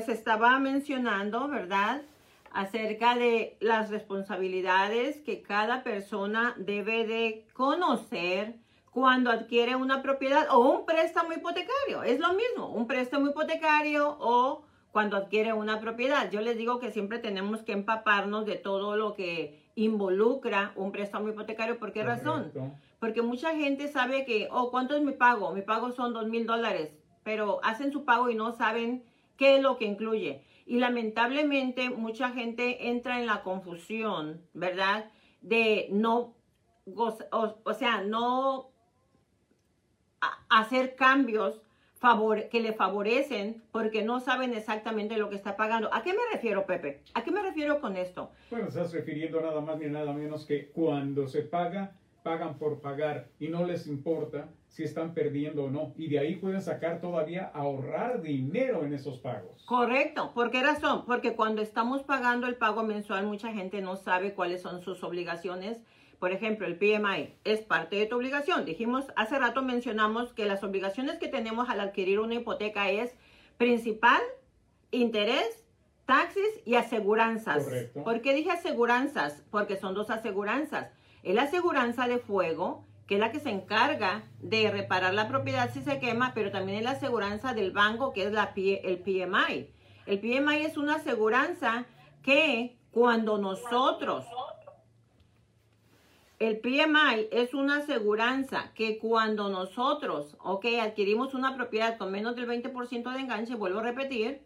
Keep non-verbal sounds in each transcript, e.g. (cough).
se estaba mencionando, ¿verdad? Acerca de las responsabilidades que cada persona debe de conocer cuando adquiere una propiedad o un préstamo hipotecario. Es lo mismo, un préstamo hipotecario o cuando adquiere una propiedad. Yo les digo que siempre tenemos que empaparnos de todo lo que involucra un préstamo hipotecario. ¿Por qué razón? Porque mucha gente sabe que, oh, ¿cuánto es mi pago? Mi pago son dos mil dólares, pero hacen su pago y no saben qué es lo que incluye. Y lamentablemente mucha gente entra en la confusión, ¿verdad? De no, o, sea, no hacer cambios favor, que le favorecen porque no saben exactamente lo que está pagando. ¿A qué me refiero, Pepe? ¿A qué me refiero con esto? Bueno, estás refiriendo nada más ni nada menos que cuando se paga, pagan por pagar y no les importa si están perdiendo o no. Y de ahí pueden sacar todavía ahorrar dinero en esos pagos. Correcto. ¿Por qué razón? Porque cuando estamos pagando el pago mensual, mucha gente no sabe cuáles son sus obligaciones por ejemplo, el PMI es parte de tu obligación. Dijimos, hace rato mencionamos que las obligaciones que tenemos al adquirir una hipoteca es principal, interés, taxis y aseguranzas. Correcto. ¿Por qué dije aseguranzas? Porque son dos aseguranzas. Es la aseguranza de fuego, que es la que se encarga de reparar la propiedad si se quema, pero también es la aseguranza del banco, que es la, el PMI. El PMI es una aseguranza que cuando nosotros el PMI es una aseguranza que cuando nosotros, ok, adquirimos una propiedad con menos del 20% de enganche, vuelvo a repetir,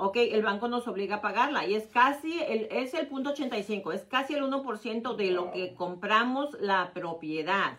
ok, el banco nos obliga a pagarla y es casi, el, es el punto 85, es casi el 1% de lo que compramos la propiedad.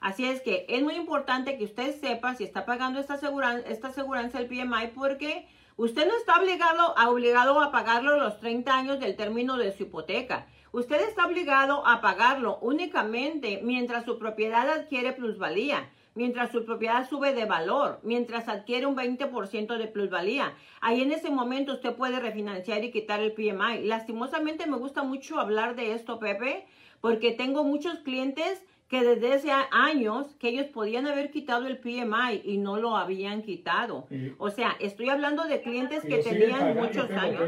Así es que es muy importante que usted sepa si está pagando esta aseguranza, esta aseguranza del PMI porque usted no está obligado, obligado a pagarlo los 30 años del término de su hipoteca. Usted está obligado a pagarlo únicamente mientras su propiedad adquiere plusvalía, mientras su propiedad sube de valor, mientras adquiere un 20% de plusvalía. Ahí en ese momento usted puede refinanciar y quitar el PMI. Lastimosamente me gusta mucho hablar de esto, Pepe, porque tengo muchos clientes que desde hace años que ellos podían haber quitado el PMI y no lo habían quitado. O sea, estoy hablando de clientes que tenían muchos años.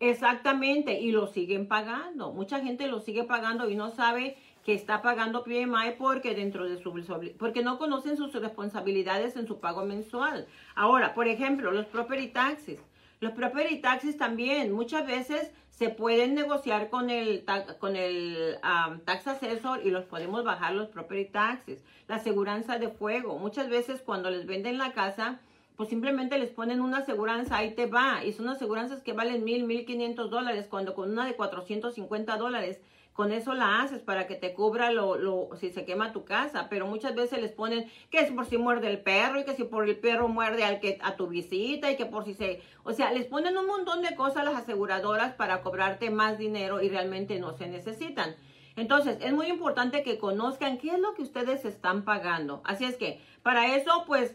Exactamente, y lo siguen pagando. Mucha gente lo sigue pagando y no sabe que está pagando PMI porque dentro de su porque no conocen sus responsabilidades en su pago mensual. Ahora, por ejemplo, los property taxes. Los property taxes también muchas veces se pueden negociar con el, con el tax assessor y los podemos bajar los property taxes. La aseguranza de fuego. Muchas veces cuando les venden la casa, pues simplemente les ponen una aseguranza, ahí te va. Y son aseguranzas que valen mil, mil quinientos dólares, cuando con una de 450 dólares, con eso la haces para que te cubra lo, lo, si se quema tu casa. Pero muchas veces les ponen que es por si muerde el perro y que si por el perro muerde al que, a tu visita y que por si se... O sea, les ponen un montón de cosas las aseguradoras para cobrarte más dinero y realmente no se necesitan. Entonces, es muy importante que conozcan qué es lo que ustedes están pagando. Así es que, para eso, pues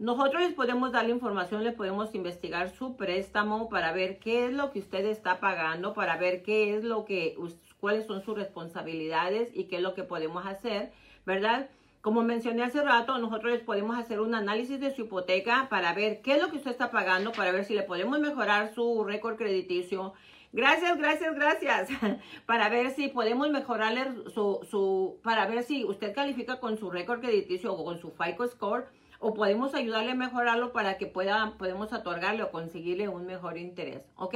nosotros les podemos dar la información, les podemos investigar su préstamo para ver qué es lo que usted está pagando, para ver qué es lo que, cuáles son sus responsabilidades y qué es lo que podemos hacer, ¿verdad? Como mencioné hace rato, nosotros les podemos hacer un análisis de su hipoteca para ver qué es lo que usted está pagando, para ver si le podemos mejorar su récord crediticio. Gracias, gracias, gracias. (laughs) para ver si podemos mejorarle su, su, para ver si usted califica con su récord crediticio o con su FICO score o podemos ayudarle a mejorarlo para que pueda, podemos otorgarle o conseguirle un mejor interés, ¿ok?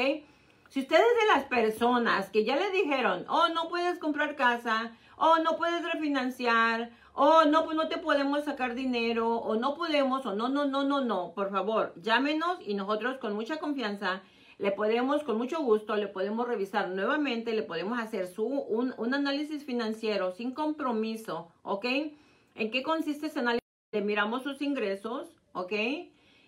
Si ustedes de las personas que ya le dijeron, oh, no puedes comprar casa, oh, no puedes refinanciar, oh, no, pues no te podemos sacar dinero, o no podemos, o no, no, no, no, no, por favor, llámenos y nosotros con mucha confianza le podemos, con mucho gusto, le podemos revisar nuevamente, le podemos hacer su, un, un análisis financiero sin compromiso, ¿ok? ¿En qué consiste ese análisis? Le miramos sus ingresos, ¿ok?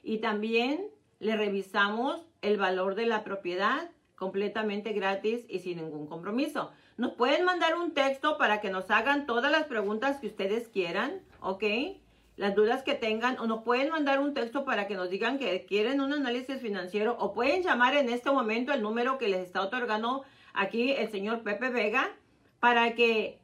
Y también le revisamos el valor de la propiedad completamente gratis y sin ningún compromiso. Nos pueden mandar un texto para que nos hagan todas las preguntas que ustedes quieran, ¿ok? Las dudas que tengan, o nos pueden mandar un texto para que nos digan que quieren un análisis financiero, o pueden llamar en este momento el número que les está otorgando aquí el señor Pepe Vega para que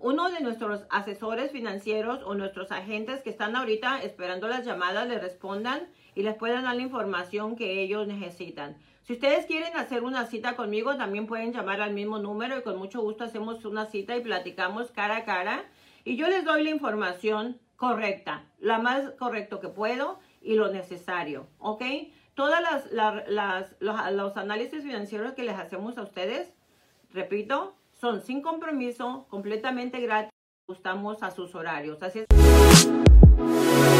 uno de nuestros asesores financieros o nuestros agentes que están ahorita esperando las llamadas le respondan y les puedan dar la información que ellos necesitan. Si ustedes quieren hacer una cita conmigo, también pueden llamar al mismo número y con mucho gusto hacemos una cita y platicamos cara a cara. Y yo les doy la información correcta, la más correcto que puedo y lo necesario, ¿ok? Todas las, la- las- los, los análisis financieros que les hacemos a ustedes, repito, son sin compromiso, completamente gratis, ajustamos a sus horarios. Así es.